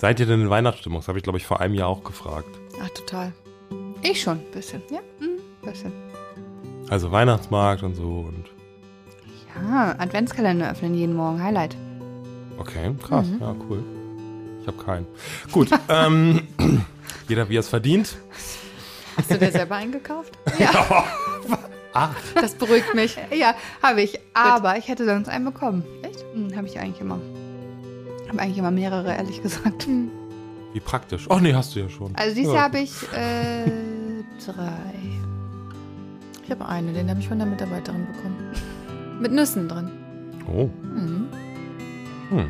Seid ihr denn in Weihnachtsstimmung? Das habe ich, glaube ich, vor einem Jahr auch gefragt. Ach, total. Ich schon, bisschen. Ja, mhm, bisschen. Also Weihnachtsmarkt und so und. Ja, Adventskalender öffnen jeden Morgen. Highlight. Okay, krass. Mhm. Ja, cool. Ich habe keinen. Gut. ähm, jeder wie er es verdient. Hast du dir selber eingekauft? Ja. Ach. Das beruhigt mich. Ja, habe ich. Aber Gut. ich hätte sonst einen bekommen. Echt? Hm, habe ich eigentlich immer. Habe eigentlich immer mehrere, ehrlich gesagt. Hm. Wie praktisch. Ach nee, hast du ja schon. Also dieses ja. Jahr habe ich äh, drei. Ich habe eine, den habe ich von der Mitarbeiterin bekommen. Mit Nüssen drin. Oh. Mhm. Hm.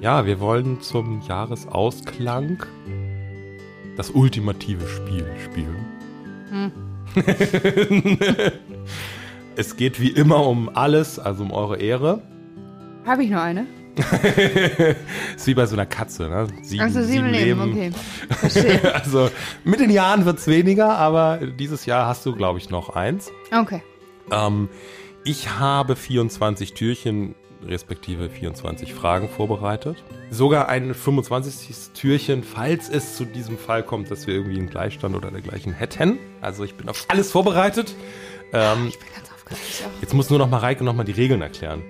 Ja, wir wollen zum Jahresausklang das ultimative Spiel spielen. Hm. es geht wie immer um alles, also um eure Ehre. Habe ich nur eine? ist wie bei so einer Katze, ne? Sieben, also sieben, sieben Leben, Leben. okay. Verstehe. also mit den Jahren wird es weniger, aber dieses Jahr hast du, glaube ich, noch eins. Okay. Ähm, ich habe 24 Türchen respektive 24 Fragen vorbereitet. Sogar ein 25. Türchen, falls es zu diesem Fall kommt, dass wir irgendwie einen Gleichstand oder dergleichen hätten. Also ich bin auf alles vorbereitet. Ähm, ich bin ganz aufgeregt. Jetzt muss nur noch mal Reike noch mal die Regeln erklären.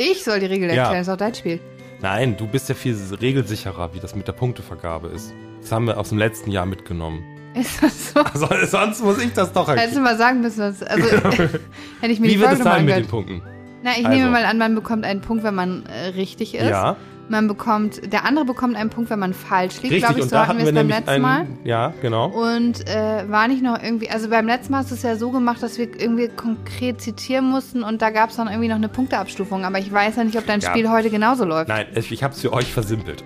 Ich soll die Regeln erklären, ja. das ist auch dein Spiel. Nein, du bist ja viel regelsicherer, wie das mit der Punktevergabe ist. Das haben wir aus dem letzten Jahr mitgenommen. Ist das so? Also, sonst muss ich das doch erklären. Hättest du mal sagen müssen, was, also hätte ich mir Wie die wird es sein mit den Punkten? Na, ich also. nehme mal an, man bekommt einen Punkt, wenn man äh, richtig ist. Ja. Man bekommt, der andere bekommt einen Punkt, wenn man falsch liegt, glaube ich. So hatten wir es beim letzten einen, Mal. Ja, genau. Und äh, war nicht noch irgendwie, also beim letzten Mal hast du es ja so gemacht, dass wir irgendwie konkret zitieren mussten und da gab es dann irgendwie noch eine Punkteabstufung. Aber ich weiß ja nicht, ob dein ja. Spiel heute genauso läuft. Nein, ich habe es für euch versimpelt.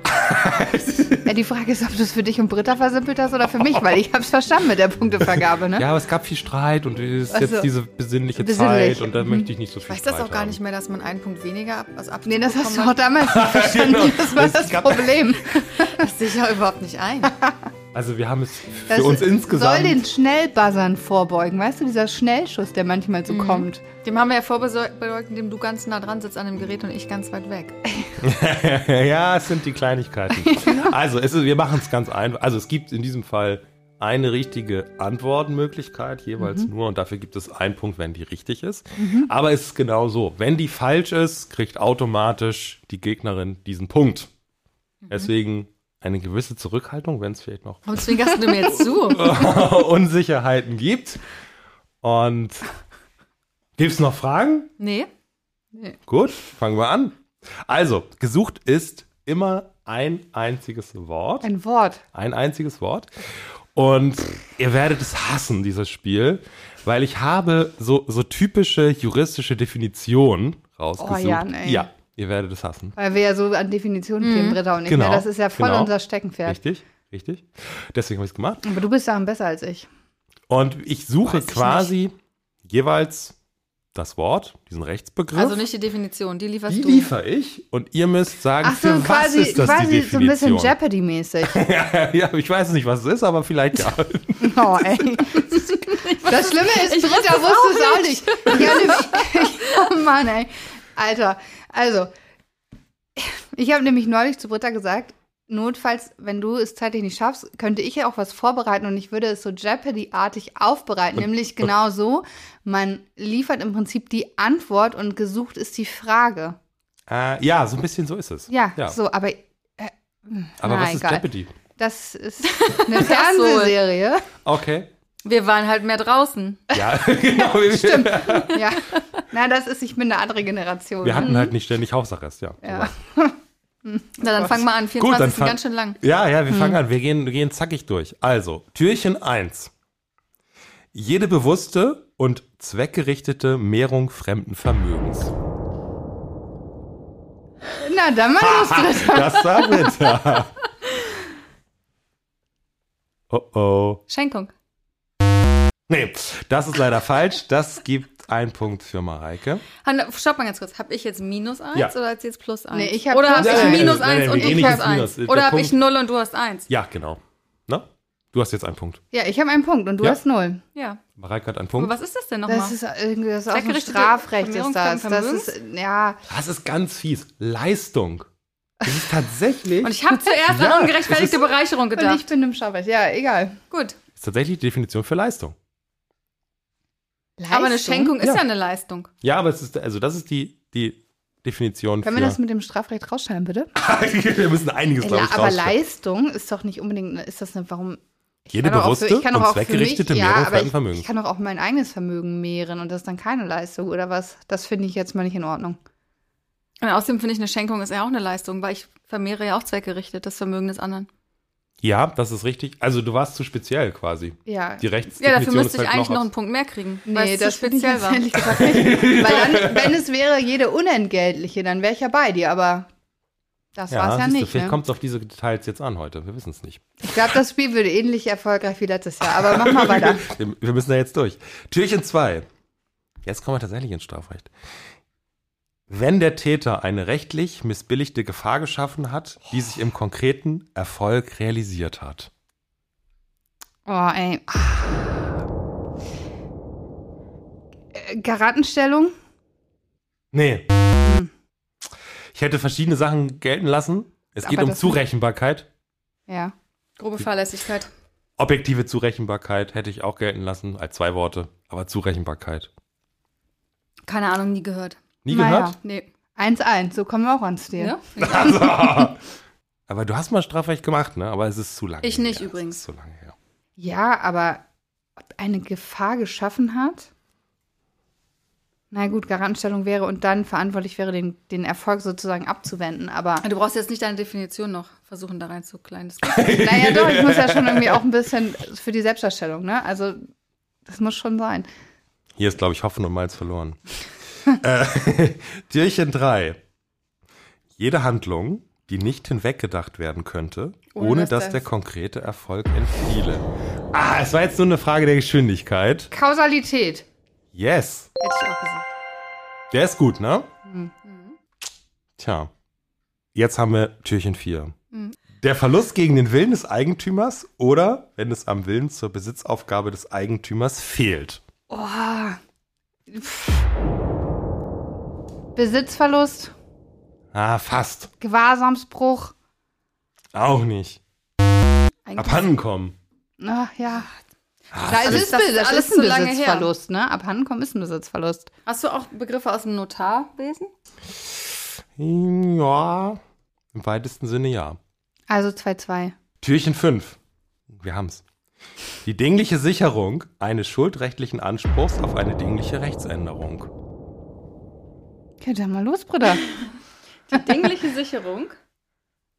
ja, die Frage ist, ob du es für dich und Britta versimpelt hast oder für mich, weil ich habe es verstanden mit der Punktevergabe, ne? Ja, aber es gab viel Streit und es ist also, jetzt diese besinnliche Besinnlich. Zeit und da mhm. möchte ich nicht so viel Ich weiß das auch gar haben. nicht mehr, dass man einen Punkt weniger ab, also Nee, das hast du auch damals nicht verstanden genau. Das war das, das Problem. Das sehe ich ja überhaupt nicht ein. Also wir haben es für das uns insgesamt... soll den Schnellbuzzern vorbeugen. Weißt du, dieser Schnellschuss, der manchmal so mhm. kommt. Dem haben wir ja vorbeugt, indem du ganz nah dran sitzt an dem Gerät und ich ganz weit weg. ja, es sind die Kleinigkeiten. also es ist, wir machen es ganz einfach. Also es gibt in diesem Fall eine richtige Antwortmöglichkeit, jeweils mhm. nur, und dafür gibt es einen Punkt, wenn die richtig ist. Mhm. Aber es ist genau so. Wenn die falsch ist, kriegt automatisch die Gegnerin diesen Punkt. Mhm. Deswegen eine gewisse Zurückhaltung, wenn es vielleicht noch. Zwingerst du mir jetzt zu? Unsicherheiten gibt. Und gibt es noch Fragen? Nee. nee. Gut, fangen wir an. Also, gesucht ist immer ein einziges Wort. Ein Wort. Ein einziges Wort. Und ihr werdet es hassen, dieses Spiel, weil ich habe so, so typische juristische Definitionen rausgesucht. Oh, Jan, ey. Ja, ihr werdet es hassen. Weil wir ja so an Definitionen mhm. Britta und ich. Genau, mehr. Das ist ja voll genau. unser Steckenpferd. Richtig, richtig. Deswegen habe ich es gemacht. Aber du bist daran besser als ich. Und ich suche ich quasi nicht. jeweils das Wort, diesen Rechtsbegriff. Also nicht die Definition, die lieferst die du. Die liefere ich und ihr müsst sagen, Ach so, für quasi, was ist das quasi die Definition. so ein bisschen Jeopardy-mäßig. ja, ja, ich weiß nicht, was es ist, aber vielleicht ja. oh, ey. Das Schlimme ist, ich Britta wusste es auch nicht. nicht. oh Mann, ey. Alter, also, ich habe nämlich neulich zu Britta gesagt, notfalls, wenn du es zeitlich nicht schaffst, könnte ich ja auch was vorbereiten und ich würde es so Jeopardy-artig aufbereiten. nämlich genau so, man liefert im Prinzip die Antwort und gesucht ist die Frage. Äh, ja, so ein bisschen so ist es. Ja, ja. so, aber. Äh, aber na, was ist Jeopardy? Das ist eine Fernsehserie. Okay. Wir waren halt mehr draußen. Ja, genau. Stimmt. Ja. Na, das ist, ich bin eine andere Generation. Wir hatten halt nicht ständig Hausarrest, ja. Ja. Na, dann fangen wir an. 24 Gut, dann ist ganz schön lang. Ja, ja, wir hm. fangen an. Wir gehen, wir gehen zackig durch. Also, Türchen 1. Jede bewusste und zweckgerichtete Mehrung fremden Vermögens. Na, dann mal los, Britta. Das war bitter. Oh oh. Schenkung. Nee, das ist leider falsch. Das gibt einen Punkt für Mareike. Hanna, stopp mal ganz kurz. Habe ich jetzt minus 1 Ja. oder jetzt plus 1? Nee, ich hab oder habe ich eins. minus Nein, 1 nein, und ich plus ins 1? Minus. Der Oder habe ich Punkt- 0 und du hast 1? Ja, genau. Ne? Du hast jetzt einen Punkt. Ja, ich habe einen Punkt und du Ja. hast null. Ja. Mareike hat einen Aber Punkt. was ist das denn nochmal? Das ist irgendwie das ist aus dem Strafrecht ist das. Das ist ja Das ist ganz fies. Leistung. Das ist tatsächlich. Und ich habe zuerst Ja, an ungerechtfertigte Bereicherung und ich gedacht. bin im Strafrecht. Ja, egal. Gut. ist tatsächlich die Definition für Leistung. Aber eine Leistung? Schenkung ist Ja. ja eine Leistung. Ja, aber es ist, also das ist die, die Definition Können für. wir das mit dem Strafrecht rausschreiben, bitte? wir müssen einiges, glaube ich, aber. Leistung ist doch nicht unbedingt, ist das eine, warum? ich Jede kann doch auch bewusste für- ich kann doch und zweckgerichtete mich- Mehrung ja, ich, Vermögens. Ich kann doch auch mein eigenes Vermögen mehren und das ist dann keine Leistung, oder was? Das finde ich jetzt mal nicht in Ordnung. Und außerdem finde ich, eine Schenkung ist ja auch eine Leistung, weil ich vermehre ja auch zweckgerichtet das Vermögen des anderen. Ja, das ist richtig. Also du warst zu speziell quasi. Ja. Die Ja, Rechtsdefinition dafür müsste ich halt eigentlich noch aus- einen Punkt mehr kriegen, weil Nee, es das zu finde ich speziell war. ehrlich gesagt nicht. Weil dann, wenn es wäre jede unentgeltliche, dann wäre ich ja bei dir, aber das Ja, war es ja siehst du, nicht. vielleicht Ne? kommt es auf diese Details jetzt an heute. Wir wissen es nicht. Ich glaube, das Spiel würde ähnlich erfolgreich wie letztes Jahr, aber mach mal weiter. Wir, wir müssen da jetzt durch. Türchen 2. Jetzt kommen wir tatsächlich ins Strafrecht. Wenn der Täter eine rechtlich missbilligte Gefahr geschaffen hat, die sich im konkreten Erfolg realisiert hat. Oh, ey. Garatenstellung? Nee. Ich hätte verschiedene Sachen gelten lassen. Es geht Aber um das- Zurechenbarkeit. Ja. Grobe Fahrlässigkeit. Objektive Zurechenbarkeit hätte ich auch gelten lassen, als zwei Worte. Aber Zurechenbarkeit. Keine Ahnung, nie gehört. Nie Naja. gehört? Nee. 1-1, so kommen wir auch ans Stil. Ja? Also. Aber du hast mal Strafrecht gemacht, ne? Aber es ist zu lange Ich nicht her. übrigens. Es ist zu lange her. Ja, aber ob eine Gefahr geschaffen hat? Na gut, Garantenstellung wäre und dann verantwortlich wäre, den, den Erfolg sozusagen abzuwenden. Aber Du brauchst jetzt nicht deine Definition noch versuchen, da reinzukleiden. Naja, doch, ich muss ja schon irgendwie auch ein bisschen für die Selbstdarstellung, ne? Also, das muss schon sein. Hier ist, glaube ich, Hoffen und Malz verloren. äh, Türchen 3. Jede Handlung, die nicht hinweggedacht werden könnte, ohne, Ohne, dass, dass der das- konkrete Erfolg entfiele. Ah, es war jetzt nur eine Frage der Geschwindigkeit. Kausalität. Yes. hätte ich auch gesagt. Der ist gut, ne? Mhm. Tja. Jetzt haben wir Türchen 4. Mhm. Der Verlust gegen den Willen des Eigentümers oder wenn es am Willen zur Besitzaufgabe des Eigentümers fehlt. Oh. Pff. Besitzverlust, Ah, fast. Gewahrsamsbruch. Auch nicht. Eigentlich- Abhanden kommen. Ach ja. Ah, Da ist, das das alles ist ein her. Besitzverlust, ne? Abhandenkommen ist ein Besitzverlust. Hast du auch Begriffe aus dem Notarwesen? Ja, im weitesten Sinne ja. Also 2-2. Türchen 5. Wir haben's. Die dingliche Sicherung eines schuldrechtlichen Anspruchs auf eine dingliche Rechtsänderung. Ja mal los, Bruder. Die dingliche Sicherung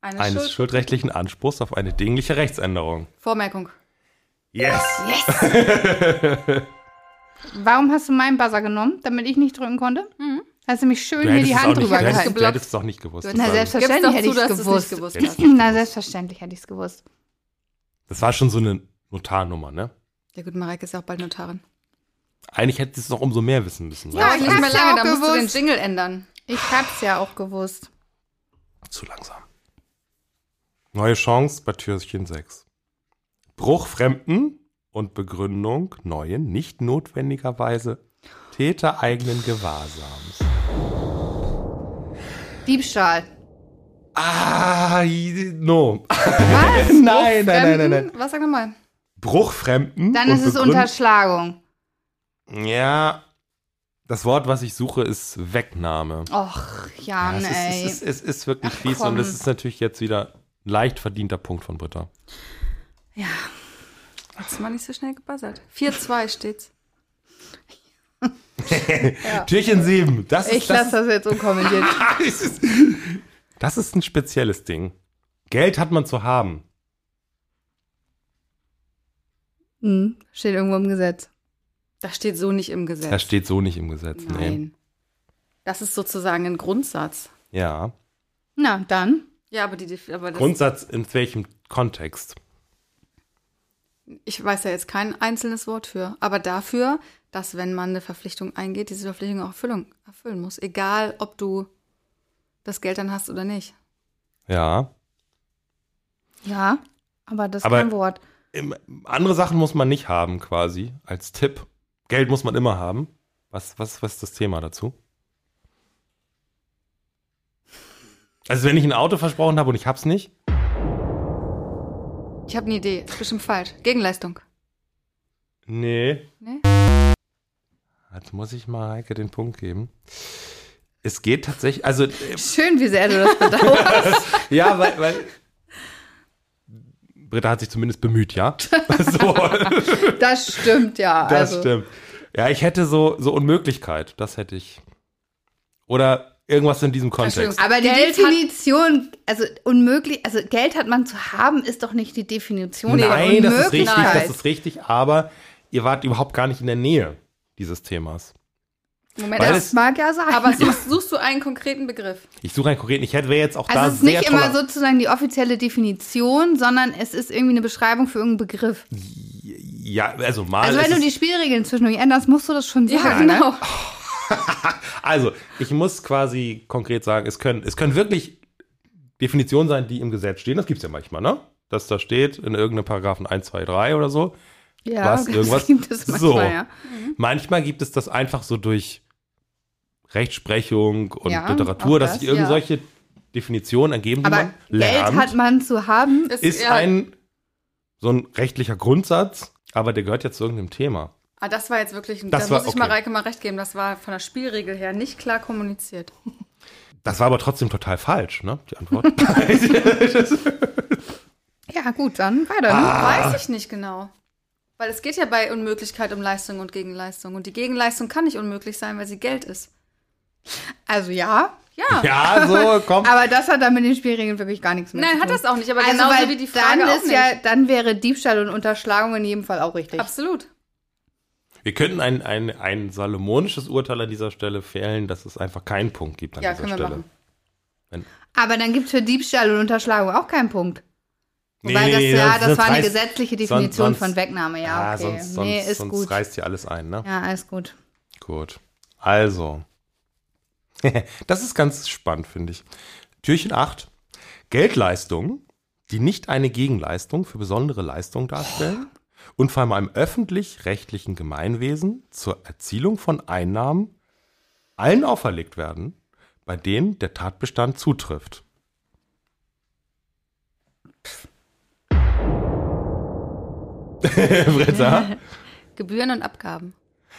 eines, Eines Schuld schuldrechtlichen Anspruchs auf eine dingliche Rechtsänderung. Vormerkung. Yes! Warum hast du meinen Buzzer genommen, damit ich nicht drücken konnte? Mhm. Hast du mich schön Du hier die Hand nicht, drüber du, hättest, gehalten? du hättest es doch nicht gewusst. Na, selbstverständlich hätte ich es gewusst. Na, selbstverständlich hätte ich es gewusst. Das war schon so eine Notarnummer, ne? Ja gut, Mareike ist ja auch bald Notarin. Eigentlich hätte es noch umso mehr wissen müssen. Ja, ich nicht mehr hab's ja lange, auch da musst du den. Jingle ändern. Ich hab's ja auch gewusst. Zu langsam. Neue Chance bei Türchen 6. Bruch Fremden und Begründung neuen, nicht notwendigerweise tätereigenen Gewahrsams. Diebstahl. Ah, no. Was? nein, nein, nein, nein, nein. Was sag nochmal? Bruch Fremden. Dann und ist es Unterschlagung. Ja, das Wort, was ich suche, ist Wegnahme. Och, Jan, Ja, es, ey. ist, es, ist, es ist wirklich Ach, fies komm. und es ist natürlich jetzt wieder ein leicht verdienter Punkt von Britta. ja. Du mal nicht so schnell gebuzzert. 4-2 steht's. Türchen 7. Das Ich lasse das jetzt unkommentiert. das ist, ein spezielles Ding. Geld hat man zu haben. Hm, steht irgendwo im Gesetz. Das steht so nicht im Gesetz. Das steht so nicht im Gesetz. Nee. Nein. Das ist sozusagen ein Grundsatz. Ja. Na, dann. Ja, aber die aber das, Grundsatz in welchem Kontext? ich weiß ja jetzt kein einzelnes Wort für, aber dafür, dass wenn man eine Verpflichtung eingeht, diese Verpflichtung auch Erfüllung, erfüllen muss, egal ob du das Geld dann hast oder nicht. Ja. Ja, aber das ist Aber- kein Wort. Im- Andere Sachen muss man nicht haben, quasi, als Tipp. Geld muss man immer haben. Was, was, was ist das Thema dazu? Also, wenn ich ein Auto versprochen habe und ich hab's nicht, Ich habe eine Idee, ist bestimmt falsch. Gegenleistung. nee. Nee? Jetzt muss ich mal Heike den Punkt geben. Es geht tatsächlich, also, äh, Schön, wie sehr du das bedauerst. ja, weil, weil Britta hat sich zumindest bemüht, ja? so, das stimmt, ja. das also. stimmt. Ja, ich hätte so, so Unmöglichkeit, das hätte ich. Oder irgendwas in diesem Kontext. Aber die Geld hat- Definition, also unmöglich, also Geld hat man zu haben, ist doch nicht die Definition der Nein, das ist richtig, das ist richtig, aber ihr wart überhaupt gar nicht in der Nähe dieses Themas. Moment, Weil aber- es- Mag ja sein. aber suchst, suchst du einen konkreten Begriff? Ich suche einen konkreten, ich hätte jetzt auch da also es ist nicht immer sozusagen die offizielle Definition, sondern es ist irgendwie eine Beschreibung für irgendeinen Begriff. Ja, also mal. Also wenn du es- die Spielregeln zwischendurch änderst, musst du das schon sagen. Ja, genau. Ne? Also, ich muss quasi konkret sagen, es können, es können wirklich Definitionen sein, die im Gesetz stehen. Das gibt es ja manchmal, ne? Dass da steht in irgendeinem Paragraphen 1, 2, 3 oder so. Ja, Was, das irgendwas? gibt es manchmal, So. ja. Manchmal gibt es das einfach so durch Rechtsprechung und Ja, Literatur, auch dass das, sich irgend ja. Definitionen ergeben, die Aber man lernt. Geld hat man zu haben. Das ist ja- ein so ein rechtlicher Grundsatz, aber der gehört ja zu irgendeinem Thema. Ah, das war jetzt wirklich, ein- Das da war- muss ich okay. Mareike mal recht geben, das war von der Spielregel her nicht klar kommuniziert. Das war aber trotzdem total falsch, ne? Die Antwort. Ja, gut, dann weiter. Ah. Ne? Weiß ich nicht genau. Weil es geht ja bei Unmöglichkeit um Leistung und Gegenleistung. Und die Gegenleistung kann nicht unmöglich sein, weil sie Geld ist. Also ja, Ja. ja, so, komm. aber das hat dann mit den Spielregeln wirklich gar nichts mehr zu Nein, tun. hat das auch nicht, aber also, genauso weil wie die Frage dann auch ist nicht. ja, dann wäre Diebstahl und Unterschlagung in jedem Fall auch richtig. Absolut. Wir könnten ein, ein, ein salomonisches Urteil an dieser Stelle fällen, dass es einfach keinen Punkt gibt an Ja, dieser Stelle. Aber dann gibt es für Diebstahl und Unterschlagung auch keinen Punkt. Wobei das, nee, ja, das sonst war eine reißt- gesetzliche Definition sonst- von Wegnahme. Ja, okay. sonst, sonst, nee, ist sonst gut. reißt hier alles ein, ne? Ja, alles gut. Gut. Also. das ist ganz spannend, finde ich. Türchen 8. Geldleistungen, die nicht eine Gegenleistung für besondere Leistungen darstellen und vor allem einem öffentlich-rechtlichen Gemeinwesen zur Erzielung von Einnahmen allen auferlegt werden, bei denen der Tatbestand zutrifft. Britta? Gebühren und Abgaben.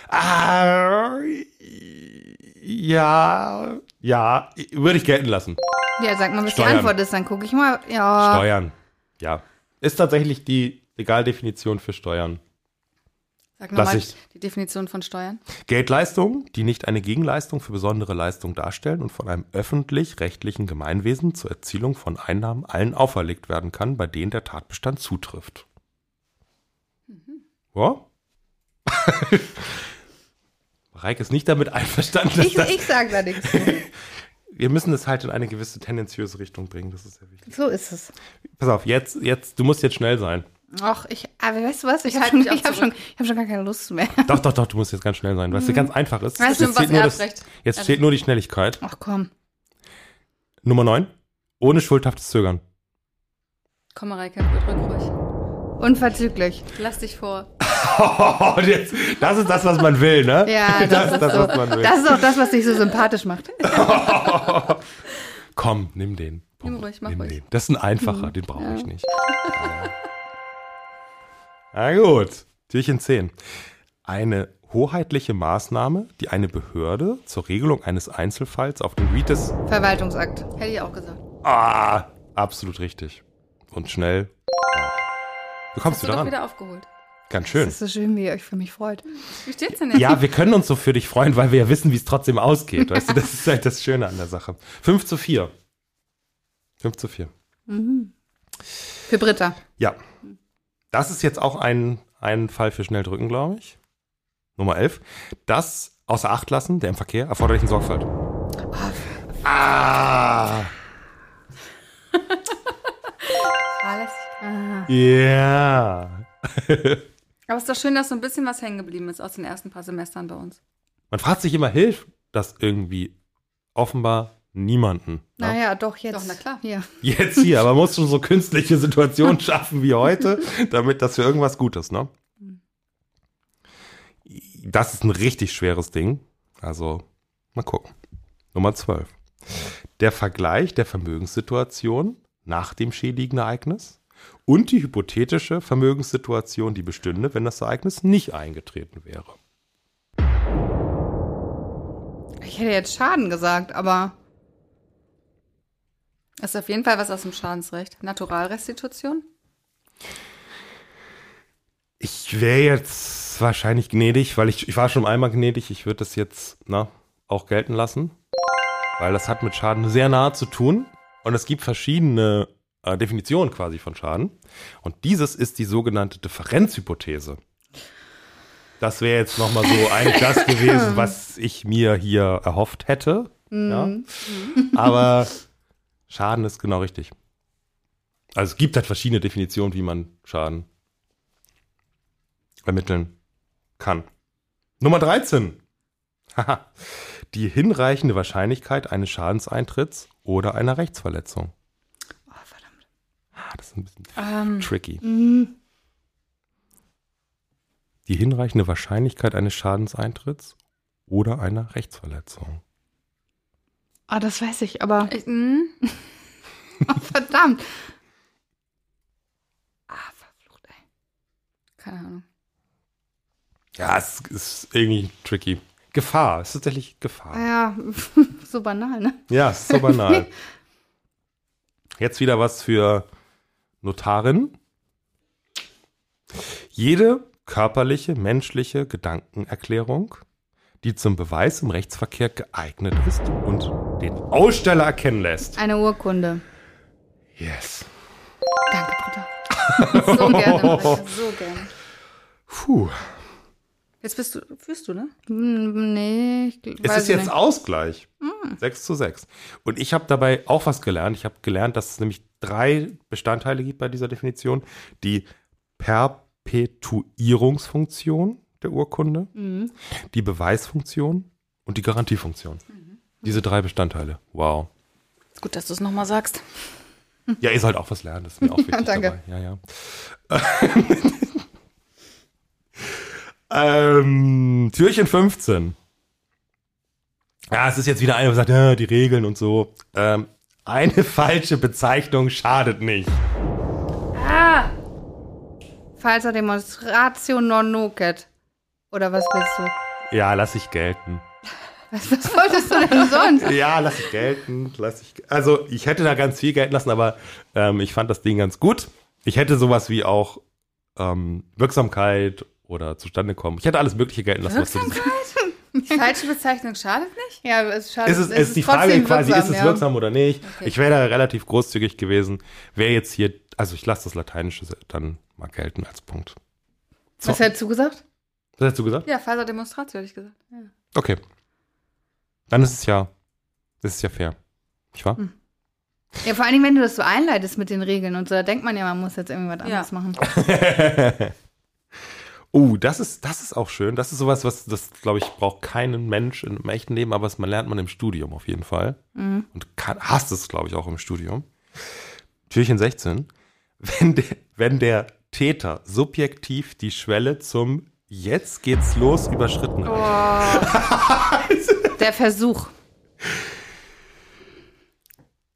Ah, ja, ja, würde ich gelten lassen. Ja, sag mal, was Steuern. die Antwort ist, dann gucke ich mal. Ja, Steuern, ja. Ist tatsächlich die Legaldefinition für Steuern. Sag nochmal die Definition von Steuern. Geldleistungen, die nicht eine Gegenleistung für besondere Leistungen darstellen und von einem öffentlich-rechtlichen Gemeinwesen zur Erzielung von Einnahmen allen auferlegt werden kann, bei denen der Tatbestand zutrifft. Ja? Reik ist nicht damit einverstanden, dass ich, das ich sag da nichts. wir müssen es halt in eine gewisse tendenziöse Richtung bringen. Das ist sehr wichtig. So ist es. Pass auf, jetzt, jetzt, du musst jetzt schnell sein. Ach, ich, aber weißt du was? Ich Ich habe schon, hab schon, ich hab schon gar keine Lust mehr. Doch, doch, doch, du musst jetzt ganz schnell sein, weil es ganz einfach ist. Weißt du, jetzt was steht, nur das, Erbrecht? jetzt steht nur die Schnelligkeit. Ach komm. Nummer 9. Ohne schuldhaftes Zögern. Komm, Mareike, rück ruhig. Unverzüglich. Lass dich vor. Jetzt, das ist das, was man will, ne? Ja, das, das ist das, so. was man will. Das ist auch das, was dich so sympathisch macht. Komm, nimm den. Nimm ruhig, mach nimm ruhig. Den. Das ist ein einfacher, den brauche ich nicht. Na gut, Türchen 10. Eine hoheitliche Maßnahme, die eine Behörde zur Regelung eines Einzelfalls auf den Gebiet des Verwaltungsakt. Hätte ich auch gesagt. Ah, absolut richtig. Und schnell. Du kommst Hast du wieder doch ran. wieder aufgeholt. Ganz schön. Das ist so schön, wie ihr euch für mich freut. Wie steht's denn jetzt? Ja, wir können uns so für dich freuen, weil wir ja wissen, wie es trotzdem ausgeht. Weißt du, das ist halt das Schöne an der Sache. 5 zu 4. 5 zu 4. Für Britta. Ja. Das ist jetzt auch ein, ein Fall für schnell drücken, glaube ich. Nummer 11. Das außer Acht lassen der im Verkehr erforderlichen Sorgfalt. Ah! Fahrlässig. Ja. Aber es ist doch schön, dass so ein bisschen was hängen geblieben ist aus den ersten paar Semestern bei uns. Man fragt sich immer, hilft das irgendwie? Offenbar niemanden. Naja, doch jetzt. Doch, na klar. Hier. Jetzt hier, aber man muss schon so künstliche Situationen schaffen wie heute, damit das für irgendwas Gutes, ne? Das ist ein richtig schweres Ding. Also, mal gucken. Nummer 12. Der Vergleich der Vermögenssituation nach dem schädigen Ereignis und die hypothetische Vermögenssituation, die bestünde, wenn das Ereignis nicht eingetreten wäre. Ich hätte jetzt Schaden gesagt, aber Das ist auf jeden Fall was aus dem Schadensrecht. Naturalrestitution? Ich wäre jetzt wahrscheinlich gnädig, weil ich, ich war schon einmal gnädig. Ich würde das jetzt na, auch gelten lassen, weil das hat mit Schaden sehr nahe zu tun. Und es gibt verschiedene äh, Definitionen quasi von Schaden. Und dieses ist die sogenannte Differenzhypothese. Das wäre jetzt nochmal so eigentlich das gewesen, was ich mir hier erhofft hätte. Ja. Aber Schaden ist genau richtig. Also es gibt halt verschiedene Definitionen, wie man Schaden ermitteln kann. Nummer 13. Haha. Die hinreichende Wahrscheinlichkeit eines Schadenseintritts oder einer Rechtsverletzung. Das ist ein bisschen Ähm, tricky. Mhm. Die hinreichende Wahrscheinlichkeit eines Schadenseintritts oder einer Rechtsverletzung. Ah, das weiß ich, aber ich, hm? oh, verdammt. Ah, verflucht, ey. Keine Ahnung. Ja, es ist irgendwie tricky. Gefahr, es ist tatsächlich Gefahr. Ja, so banal, ne? Ja, es ist so banal. Jetzt wieder was für Notarin. Jede körperliche, menschliche Gedankenerklärung, die zum Beweis im Rechtsverkehr geeignet ist und den Aussteller erkennen lässt. Eine Urkunde. Yes. Danke, Britta. So gerne, Mareike, so gerne. Puh. Jetzt bist du, führst du, ne? Hm, Nee, ich Es weiß ist jetzt nicht. Ausgleich. 6 zu 6. Und ich habe dabei auch was gelernt. Ich habe gelernt, dass es nämlich drei Bestandteile gibt bei dieser Definition. Die Perpetuierungsfunktion der Urkunde, Mhm. die Beweisfunktion und die Garantiefunktion. Diese drei Bestandteile. Wow. Gut, dass du es nochmal sagst. Ja, ihr sollt auch was lernen. Das ist mir auch wichtig danke. dabei. Ja, ja. ähm, Türchen 15. Ja, es ist jetzt wieder einer, der sagt, ja, die Regeln und so. Ähm, eine falsche Bezeichnung schadet nicht. Ah! Falsa Demonstratio non nocet. Oder was willst du? Ja, lass ich gelten. Was, was wolltest du denn sonst? Ja, lass ich gelten. Lass ich, also, ich hätte da ganz viel gelten lassen, aber ähm, ich fand das Ding ganz gut. Ich hätte sowas wie auch ähm, Wirksamkeit oder zustande kommen. Ich hätte alles Mögliche gelten lassen. Was zu diesem- Die falsche Bezeichnung schadet nicht? Ja, es schadet. ist es, ist die Frage quasi, wirksam, ist es ja. wirksam oder nicht? Okay. Ich wäre da relativ großzügig gewesen. Wer jetzt hier, also ich lasse das Lateinische dann mal gelten als Punkt. So. Was hättest du gesagt? Was hast du gesagt? Ja, falsa Demonstratio, hätte ich gesagt. Okay. Dann ist es ja, ist ja fair. Nicht wahr? Hm. Ja, vor allen Dingen, wenn du das so einleitest mit den Regeln und so, da denkt man ja, man muss jetzt irgendwie was Ja. anderes machen. oh, das ist, das ist auch schön. Das ist sowas, was, das, glaube ich, braucht keinen Mensch im echten Leben, aber das man lernt man im Studium auf jeden Fall. Mhm. Und kann, hasst es, glaube ich, auch im Studium. Türchen 16. Wenn der, wenn der Täter subjektiv die Schwelle zum Jetzt geht's los überschritten hat. Der Versuch.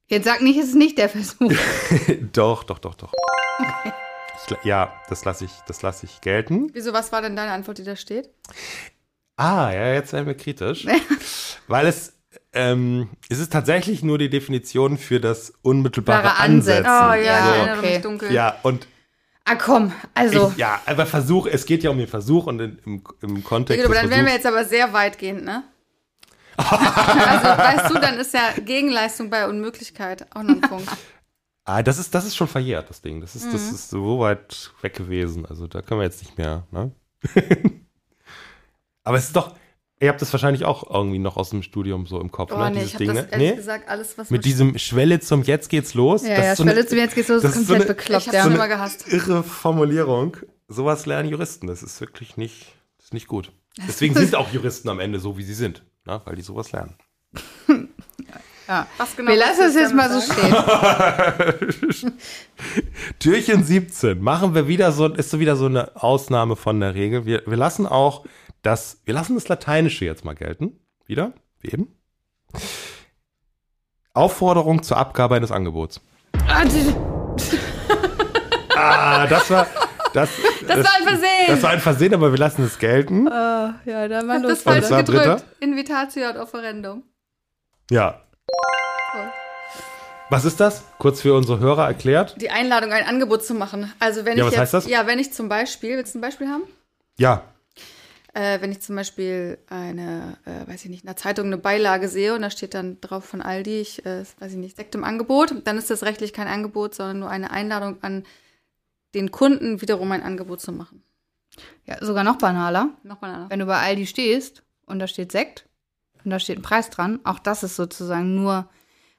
Jetzt sag nicht, es ist nicht der Versuch. doch, doch, doch, doch. La- ja, das lasse ich, das lasse ich gelten. Wieso, was war denn deine Antwort, die da steht? Ah, ja, jetzt werden wir kritisch. Weil es, ähm, es ist tatsächlich nur die Definition für das unmittelbare Wahre Ansetzen. Ansetzen. Oh ja, So. ich erinnere okay. mich dunkel. Ja, und Ah, komm, also. ich, ja, aber Versuch, es geht ja um den Versuch und in, im, im Kontext Gut, aber dann wären wir jetzt aber sehr weitgehend, ne? also, weißt du, dann ist ja Gegenleistung bei Unmöglichkeit auch noch ein Punkt. Ah, das ist, das ist schon verjährt, das Ding. Das ist, Mhm. das ist so weit weg gewesen. Also da können wir jetzt nicht mehr, ne? Aber es ist doch, ihr habt das wahrscheinlich auch irgendwie noch aus dem Studium so im Kopf, Oh, ne? nee, Dieses ich Ding, das ne? ehrlich Nee? gesagt alles, was Mit diesem Schwelle zum Jetzt geht's los. Ja, ja, so eine Schwelle zum Jetzt geht's los, das ist ist so komplett eine- bekloppt, Ich hab's ja. immer gehasst. irre Formulierung. Sowas lernen Juristen. Das ist wirklich nicht, das ist nicht gut. Deswegen sind auch Juristen am Ende so, wie sie sind, ne? weil die sowas lernen. Ja. Was genau Wir lassen es jetzt mal so stehen. Türchen 17. Machen wir wieder so, ist so wieder so eine Ausnahme von der Regel. Wir, wir lassen auch das, wir lassen das Lateinische jetzt mal gelten. Wieder, wie eben. Aufforderung zur Abgabe eines Angebots. Ah, Ah, das war, das, Das war ein Versehen. Das war ein Versehen, aber wir lassen es gelten. Ah, ja, da mal los. das zwar gedrückt. Britta? Invitatio ad offerendum. Ja. Was ist das? Kurz für unsere Hörer erklärt. Die Einladung, ein Angebot zu machen. Also wenn Ja, ich was jetzt, heißt das? Ja, wenn ich zum Beispiel, willst du ein Beispiel haben? Ja. Äh, wenn ich zum Beispiel eine, äh, weiß ich nicht, in der Zeitung eine Beilage sehe und da steht dann drauf von Aldi, ich, äh, weiß ich nicht, Sekt im Angebot, dann ist das rechtlich kein Angebot, sondern nur eine Einladung an den Kunden, wiederum ein Angebot zu machen. Ja, sogar noch banaler. Nochmal einer. Wenn du bei Aldi stehst und da steht Sekt und da steht ein Preis dran, auch das ist sozusagen nur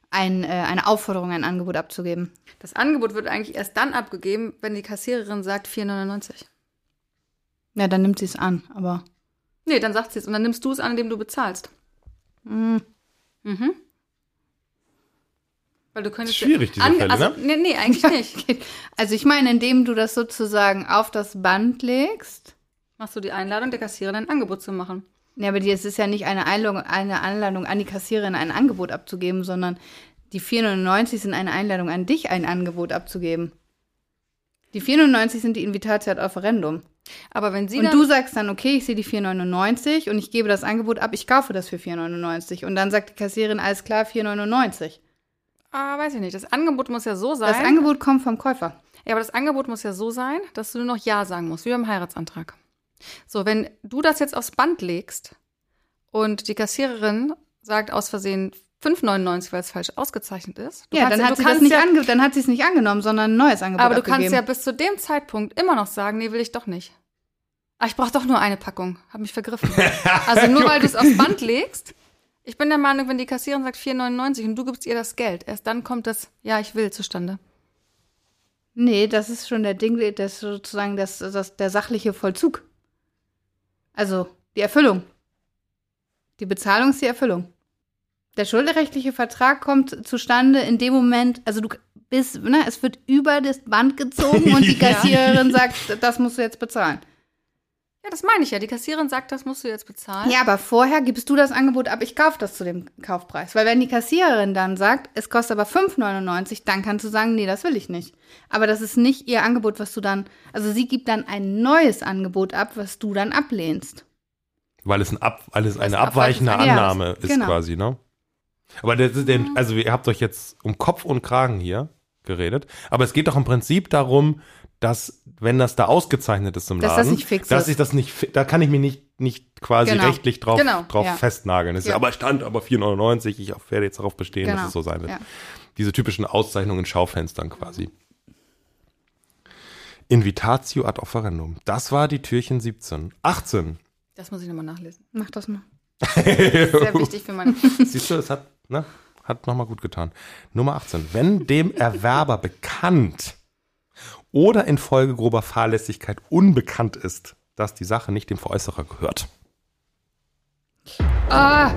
ein, äh, eine Aufforderung, ein Angebot abzugeben. Das Angebot wird eigentlich erst dann abgegeben, wenn die Kassiererin sagt 4,99. Ja, dann nimmt sie es an, aber Nee, dann sagt sie es und dann nimmst du es an, indem du bezahlst. mh, Mhm. Weil du könntest Schwierig, diese Fälle, also, ne? Nee, nee, eigentlich nicht. geht. Also ich meine, indem du das sozusagen auf das Band legst. Machst du die Einladung der Kassiererin ein Angebot zu machen. Ja, aber die, es ist ja nicht eine Einladung, eine Einladung an die Kassiererin, ein Angebot abzugeben, sondern die 4,99 sind eine Einladung an dich, ein Angebot abzugeben. Die 4,99 sind die Invitatio ad offerendum. Aber wenn sie Und du sagst dann, okay, ich sehe die 4,99 und ich gebe das Angebot ab, ich kaufe das für 4,99. Und dann sagt die Kassiererin, alles klar, 4,99. Ah, weiß ich nicht. Das Angebot muss ja so sein. Das Angebot kommt vom Käufer. ja, aber das Angebot muss ja so sein, dass du nur noch Ja sagen musst, wie beim Heiratsantrag. So, wenn du das jetzt aufs Band legst und die Kassiererin sagt aus Versehen 5,99, weil es falsch ausgezeichnet ist. du Ja, kannst dann hat, du sie das kannst nicht ja, ange dann hat sie es nicht angenommen, sondern ein neues Angebot Aber du abgegeben. kannst ja bis zu dem Zeitpunkt immer noch sagen, nee, will ich doch nicht. Ah, ich brauche doch nur eine Packung. Hab mich vergriffen. Also nur weil du es aufs Band legst. Ich bin der Meinung, wenn die Kassiererin sagt 4,99 und du gibst ihr das Geld, erst dann kommt das Ja, ich will zustande. Nee, das ist schon der Ding, das sozusagen das, das, der sachliche Vollzug. Also die Erfüllung. Die Bezahlung ist die Erfüllung. Der schulderechtliche Vertrag kommt zustande in dem Moment, also du bist, ne, es wird über das Band gezogen und die. Kassiererin sagt, das musst du jetzt bezahlen. Ja, das meine ich ja. Die Kassiererin sagt, das musst du jetzt bezahlen. Ja, aber vorher gibst du das Angebot ab, ich kaufe das zu dem Kaufpreis. Weil wenn die Kassiererin dann sagt, es kostet aber 5,99, dann kannst du sagen, nee, das will ich nicht. Aber das ist nicht ihr Angebot, was du dann, also sie gibt dann ein neues Angebot ab, was du dann ablehnst. Weil es, ein Ab, weil es eine abweichende Annahme ist genau. quasi, ne? Aber das ist denn, also ihr habt euch jetzt um Kopf und Kragen hier geredet, aber es geht doch im Prinzip darum, dass wenn das da ausgezeichnet ist im Dass Laden, das nicht fix dass ist. ich das nicht, da kann ich mich nicht, nicht quasi Genau. rechtlich drauf, Genau, drauf ja. festnageln. Es ist Ja. aber stand aber 4,99, ich werde jetzt darauf bestehen, Genau, dass es so sein wird. ja. Diese typischen Auszeichnungen in Schaufenstern quasi. Invitatio ad offerendum. Das war die Türchen 17. 18. Das muss ich nochmal nachlesen. Mach das mal. Sehr wichtig für meine. Siehst du, es hat, ne, hat nochmal gut getan. Nummer 18. Wenn dem Erwerber bekannt oder infolge grober Fahrlässigkeit unbekannt ist, dass die Sache nicht dem Veräußerer gehört. Ah,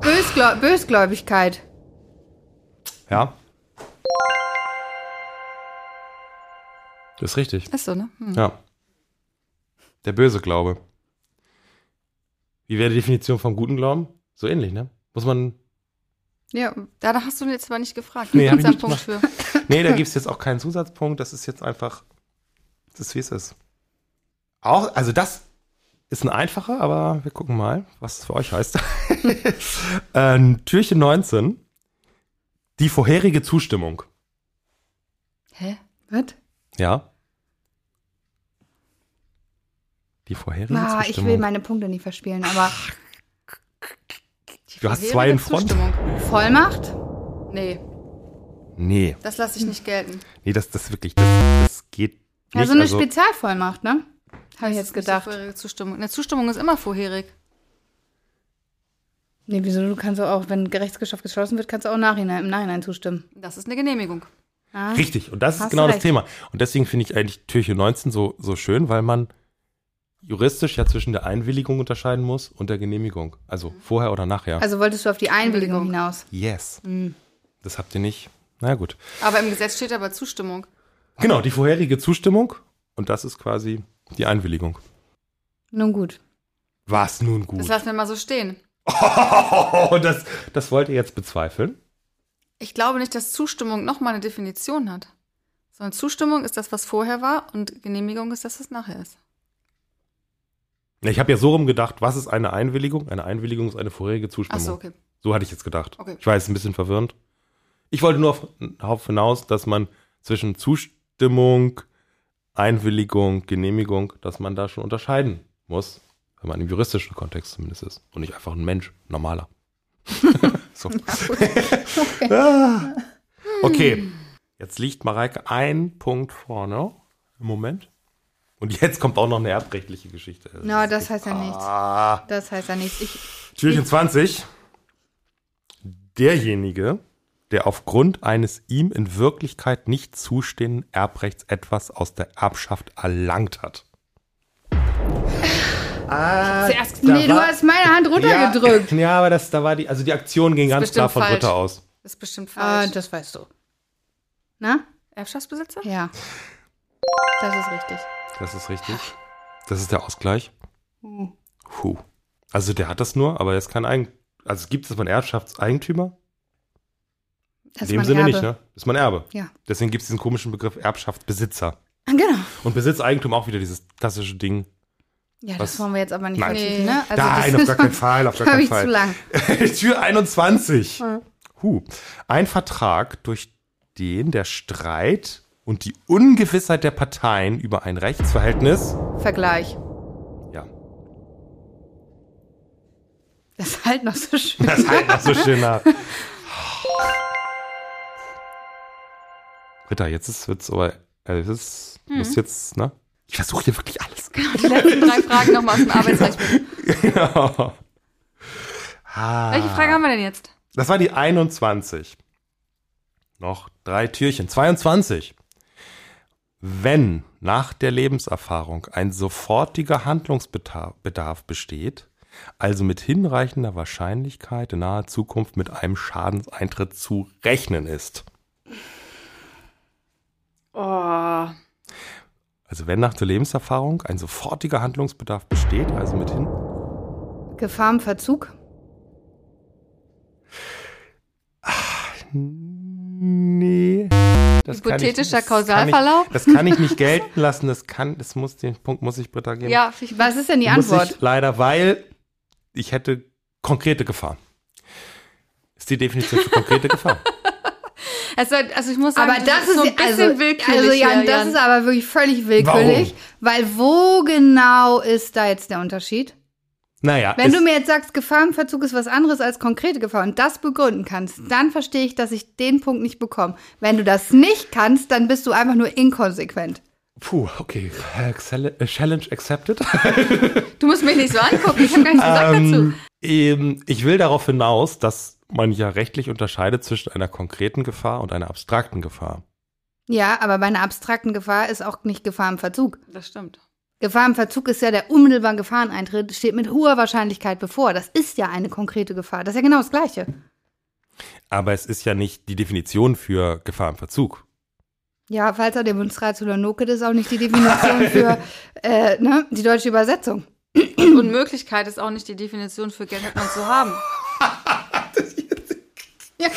Bösgläu Bösgläubigkeit. Ja? Das ist richtig. Ist so, ne? Hm. Ja. Der böse Glaube. Wie wäre die Definition vom guten Glauben? So ähnlich, ne? Muss man. Ja, da hast du jetzt aber nicht gefragt. Nee, hab ich nicht Punkt für. Nee, da gibt es jetzt auch keinen Zusatzpunkt. Das ist jetzt einfach. Das ist wie es ist. Auch, also das ist ein einfacher, aber wir gucken mal, was es für euch heißt. ähm, Türchen 19. Die vorherige Zustimmung. Hä? Was? Ja. Die vorherige Ah, ich Zustimmung. will meine Punkte nicht verspielen, aber Du hast zwei in Front? Zustimmung. Vollmacht? Nee, Nee, das lasse ich nicht gelten. nee, das, das wirklich, das, das geht nicht. Ja, so eine also, Spezialvollmacht, ne? Habe ich jetzt gedacht. vorherige Zustimmung. Eine Zustimmung ist immer vorherig. Nee, wieso? Du kannst auch, wenn Gerichtsgeschäft geschlossen wird, kannst du auch nachhinein, im Nachhinein zustimmen. Das ist eine Genehmigung. Ah. Richtig, und das ist genau das. Thema. Und deswegen finde ich eigentlich Türchen 19 so, so schön, weil man juristisch ja zwischen der Einwilligung unterscheiden muss und der Genehmigung. Also vorher oder nachher. Also wolltest du auf die Einwilligung Einwilligung. hinaus? yes. Hm. Das habt ihr nicht. Na gut. Aber im Gesetz steht aber Zustimmung. Genau, die vorherige Zustimmung und das ist quasi die Einwilligung. Nun gut. Was nun Das gut? lassen wir mal so stehen. Oh, das, das wollt ihr jetzt bezweifeln? Ich glaube nicht, dass Zustimmung nochmal eine Definition hat. Sondern Zustimmung ist das, was vorher war und Genehmigung ist das, was nachher ist. Ich habe ja so rum gedacht, was ist eine Einwilligung? Eine Einwilligung ist eine vorherige Zustimmung. Ach so, okay. So hatte ich jetzt gedacht. Okay. Ich weiß, ein bisschen verwirrend. Ich wollte nur auf- darauf hinaus, dass man zwischen Zustimmung, Einwilligung, Genehmigung, dass man da schon unterscheiden muss, wenn man im juristischen Kontext zumindest ist und nicht einfach ein Mensch, normaler. so. Ah. okay, jetzt liegt Mareike ein Punkt vorne im Moment. Und jetzt kommt auch noch eine erbrechtliche Geschichte. Na, das heißt ja nichts. Ah. Das heißt ja nichts. Ich, Türchen 20. Derjenige, der aufgrund eines ihm in Wirklichkeit nicht zustehenden Erbrechts etwas aus der Erbschaft erlangt hat. Ah, Zuerst nee, du war- hast meine Hand runtergedrückt. Ja, ja, aber das, da war die, also die Aktion ging ganz klar von falsch. Ritter aus. Das ist bestimmt Ah, falsch. das weißt du. Na? Erbschaftsbesitzer? Ja. Das ist richtig. Das ist richtig. Das ist der Ausgleich. Puh. Also der hat das nur, aber er ist kein Eigen. Also gibt es einen Erbschaftseigentümer? In dem ist Sinne Erbe. nicht, ne? Das ist mein Erbe. Ja. Deswegen gibt es diesen komischen Begriff Erbschaftsbesitzer. Ah, Genau. Und Besitzeigentum auch wieder dieses klassische Ding. Ja, Was? das wollen wir jetzt aber nicht Nein. vertiefen, ne? Nein, das auf gar keinen Fall, auf gar keinen ich zu Fall. lang. Tür 21. Huh. Ein Vertrag, durch den der Streit und die Ungewissheit der Parteien über ein Rechtsverhältnis, Vergleich. ja, Das ist halt noch so schön. das halt noch so schön Ritter, jetzt ist, wird's aber, äh, es ist, muss jetzt, ne? Ich versuche hier wirklich alles. Die letzten drei Fragen nochmal aus dem Arbeitsrecht. Ja. Ah. Welche Frage haben wir denn jetzt? Das war die 21. Noch drei Türchen. 22. Wenn nach der Lebenserfahrung ein sofortiger Handlungsbedarf Bedarf besteht, also mit hinreichender Wahrscheinlichkeit in naher Zukunft mit einem Schadenseintritt zu rechnen ist. Oh. Also wenn nach der Lebenserfahrung ein sofortiger Handlungsbedarf besteht, also mit hin Gefahr im Verzug. Nee. Das kann ich- Hypothetischer das kann ich- Kausalverlauf? Das kann ich nicht gelten lassen. Das kann, das muss, den Punkt muss ich Britta geben. Ja, Was ist denn die muss Antwort? leider, weil ich hätte konkrete Gefahr. Ist die Definition für konkrete Gefahr. also, also ich muss sagen, Aber das ist, so ein bisschen also, willkürlich. also Jan, hier, das Jan. ist aber wirklich völlig willkürlich, weil wo genau ist da jetzt der Unterschied? Naja, Wenn du mir jetzt sagst, Gefahrenverzug ist was anderes als konkrete Gefahr und das begründen kannst, dann verstehe ich, dass ich den Punkt nicht bekomme. Wenn du das nicht kannst, dann bist du einfach nur inkonsequent. puh, okay, Excel- äh, Challenge accepted. Du musst mich nicht so angucken, ich habe gar nichts gesagt dazu. ähm, ähm, ich will darauf hinaus, dass man ja rechtlich unterscheidet zwischen einer konkreten Gefahr und einer abstrakten Gefahr. Ja, aber bei einer abstrakten Gefahr ist auch nicht Gefahr im Verzug. Das stimmt. Gefahr im Verzug ist ja der unmittelbare Gefahreneintritt, steht mit hoher Wahrscheinlichkeit bevor. Das ist ja eine konkrete Gefahr. Das ist ja genau das Gleiche. Aber es ist ja nicht die Definition für Gefahr im Verzug. Ja, Falsa Demonstratio Nocet ist auch nicht die Definition für äh, ne, die deutsche Übersetzung. Und Unmöglichkeit ist auch nicht die Definition für Geld hat man zu haben. Ja,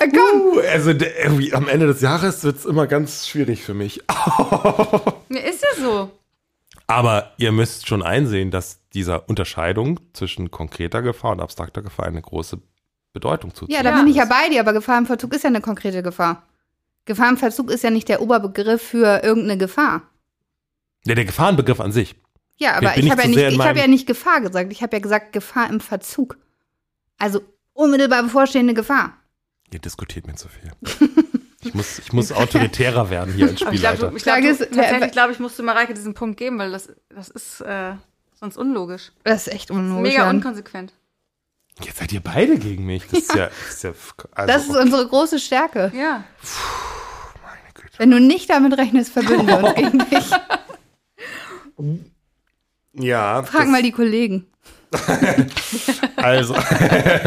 äh, komm. Uh, also irgendwie am Ende des Jahres wird es immer ganz schwierig für mich. Ja, ist ja so. Aber ihr müsst schon einsehen, dass dieser Unterscheidung zwischen konkreter Gefahr und abstrakter Gefahr eine große Bedeutung zukommt. Ja, da bin ich ja bei dir, aber Gefahr im Verzug ist ja eine konkrete Gefahr. Gefahr im Verzug ist ja nicht der Oberbegriff für irgendeine Gefahr. Ja, der Gefahrenbegriff an sich. Ja, aber ich ich habe ja, nicht, ich hab ja nicht Gefahr gesagt. Ich habe ja gesagt Gefahr im Verzug. Also unmittelbar bevorstehende Gefahr. Ihr diskutiert mir zu viel. Ich muss, ich muss autoritärer werden hier als Aber ich glaube, Spielleiter. ich glaub, du, ist, tatsächlich glaube ich, musste Mareike diesen Punkt geben, weil das, das ist äh, sonst unlogisch. Das ist echt unlogisch. Mega Jan. unkonsequent. Jetzt seid ihr beide gegen mich. Das ist ja, das ist ja also, Das ist unsere große Stärke. Ja. meine Güte. Wenn du nicht damit rechnest, verbünden wir uns gegen dich. Ja, Frag mal die Kollegen. Also,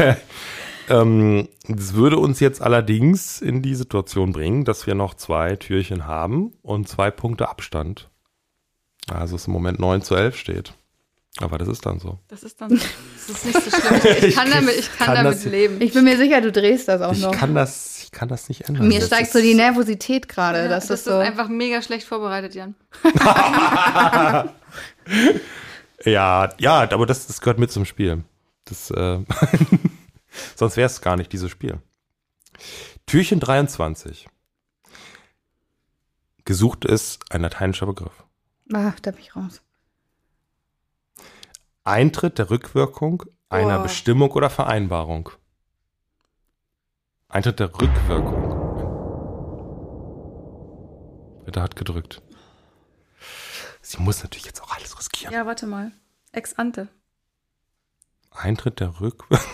ähm, das würde uns jetzt allerdings in die Situation bringen, dass wir noch zwei Türchen haben und zwei Punkte Abstand. Also es im Moment 9 zu 11 steht. Aber das ist dann so. Das ist dann. Das ist nicht so schlimm. Ich, ich kann damit, ich kann kann damit das- leben. Ich bin mir sicher, du drehst das auch Ich noch. kann das, ich kann das nicht ändern. Mir Das steigt so die Nervosität gerade. Ja, das, das ist ist so. einfach mega schlecht vorbereitet, Jan. Ja, ja, aber das, das gehört mit zum Spiel. Das, äh, sonst wäre es gar nicht dieses Spiel. Türchen 23. Gesucht ist ein lateinischer Begriff. Ah, da bin ich raus. Eintritt der Rückwirkung einer Boah. Bestimmung oder Vereinbarung. Eintritt der Rückwirkung. Ritter hat gedrückt. Sie muss natürlich jetzt auch alles riskieren. Ja, warte mal. Ex ante. Eintritt der Rückwirkung.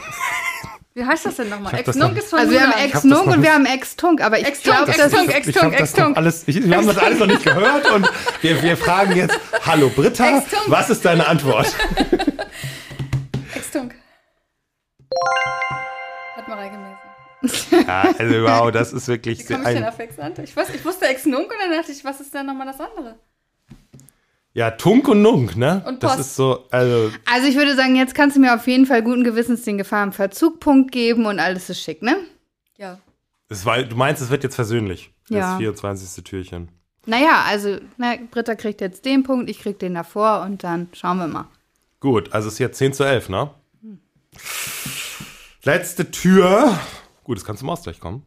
Wie heißt das denn nochmal? Ex nunc ist von Also wir haben Ex-Nunk noch und wir haben Ex-Tunk, aber ich glaube, das ist... Hab das noch Ex-Tunk. alles, ich, wir haben das alles noch nicht gehört und wir, wir fragen jetzt, hallo Britta, was ist deine Antwort? Ex tunk. Hat mir gesagt. Ja, also wow, das ist wirklich Wie komme ich denn ein, auf Ex ante? Ich, weiß, ich wusste Ex nunc und dann dachte ich, was ist denn nochmal das andere? Ja, Tunk und Nunk, ne? Und das Post. ist so, also Also ich würde sagen, jetzt kannst du mir auf jeden Fall guten Gewissens den Gefahrenverzugpunkt geben und alles ist schick, ne? Ja. es war, du meinst, es wird jetzt versöhnlich. Ja. Das 24. Türchen. Naja, also na, Britta kriegt jetzt den Punkt, ich krieg den davor und dann schauen wir mal. Gut, also es ist jetzt 10 zu 11, ne? Letzte Tür. Gut, es kann zum Ausgleich kommen.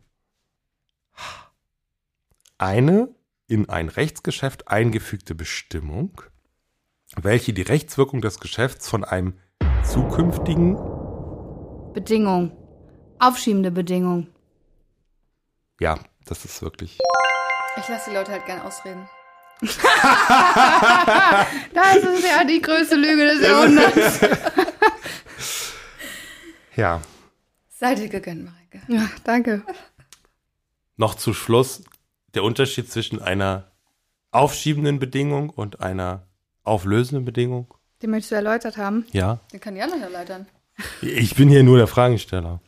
Eine in ein Rechtsgeschäft eingefügte Bestimmung, welche die Rechtswirkung des Geschäfts von einem zukünftigen Bedingung. Aufschiebende Bedingung. Ja, das ist wirklich. Ich lasse die Leute halt gern ausreden. Das ist ja die größte Lüge des Jahrhunderts. Ja. Sei dir gegönnt, Mareike. Ja, danke. Noch zu Schluss der Unterschied zwischen einer aufschiebenden Bedingung und einer auflösenden Bedingung. Den möchtest du erläutert haben. Ja. Den kann Jan noch erläutern. Ich bin hier nur der Fragesteller.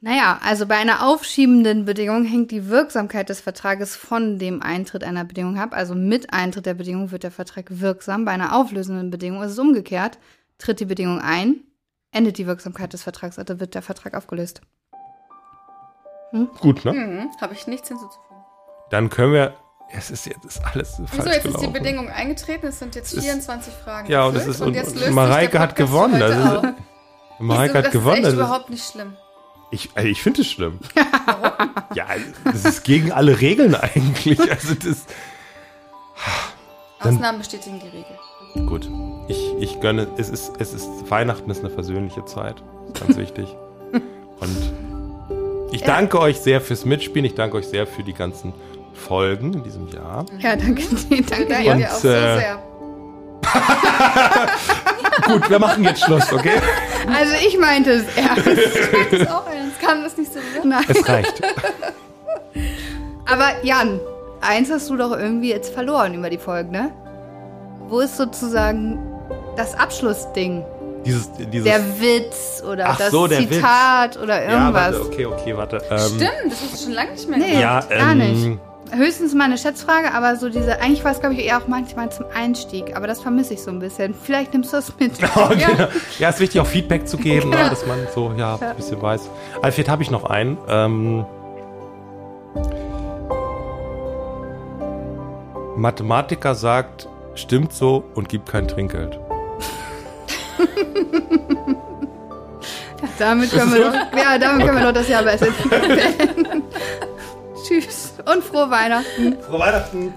Naja, also bei einer aufschiebenden Bedingung hängt die Wirksamkeit des Vertrages von dem Eintritt einer Bedingung ab. Also mit Eintritt der Bedingung wird der Vertrag wirksam. Bei einer auflösenden Bedingung ist es umgekehrt. Tritt die Bedingung ein, endet die Wirksamkeit des Vertrags, also wird der Vertrag aufgelöst. Gut, ne? Mhm. Habe ich nichts hinzuzufügen. Dann können wir. Es ist jetzt ist alles falsch Wieso, jetzt ist die gelaufen. Bedingung eingetreten, es sind jetzt Es ist- 24 Fragen. Ja, und es ist und, und sich Mareike hat gewonnen. Also, auf. Mareike Wieso, hat das gewonnen. ist Das ist, überhaupt nicht schlimm. ich also ich finde es schlimm. ja, das ist gegen alle Regeln eigentlich. Also das. Dann- Ausnahmen bestätigen die Regel. Gut. Ich, ich gönne. Es ist es ist Weihnachten ist eine versöhnliche Zeit. Das ist ganz wichtig. Und ich danke euch sehr fürs Mitspielen. Ich danke euch sehr für die ganzen Folgen in diesem Jahr. Ja, danke dir. Danke Danke dir. Auch so äh, sehr. Gut, wir machen jetzt Schluss, okay? Also ich meinte es ernst. Das ist auch ernst. Kann das nicht so rühren? Nein. Es reicht. Aber Jan, eins hast du doch irgendwie jetzt verloren über die Folge, ne? Wo ist sozusagen das Abschlussding? Dieses, dieses Der Witz oder Ach das so, der Witz. Zitat oder Ja, irgendwas. warte, okay, okay, warte. Ähm, Stimmt, das hast du schon lange nicht mehr Nee. gemacht. Ja, gar ähm, nicht. Höchstens mal eine Schätzfrage, aber so diese, eigentlich war es, glaube ich, eher auch manchmal zum Einstieg, aber das vermisse ich so ein bisschen. Vielleicht nimmst du das mit. Okay. Ja. ist wichtig, auch Feedback zu geben, ne, dass man so ja, ein bisschen weiß. Alfred, habe ich noch einen. Ähm, Mathematiker sagt, stimmt so und gibt kein Trinkgeld. Damit können wir doch, ja, damit können wir doch das Jahr besser beenden. Tschüss und frohe Weihnachten. Frohe Weihnachten!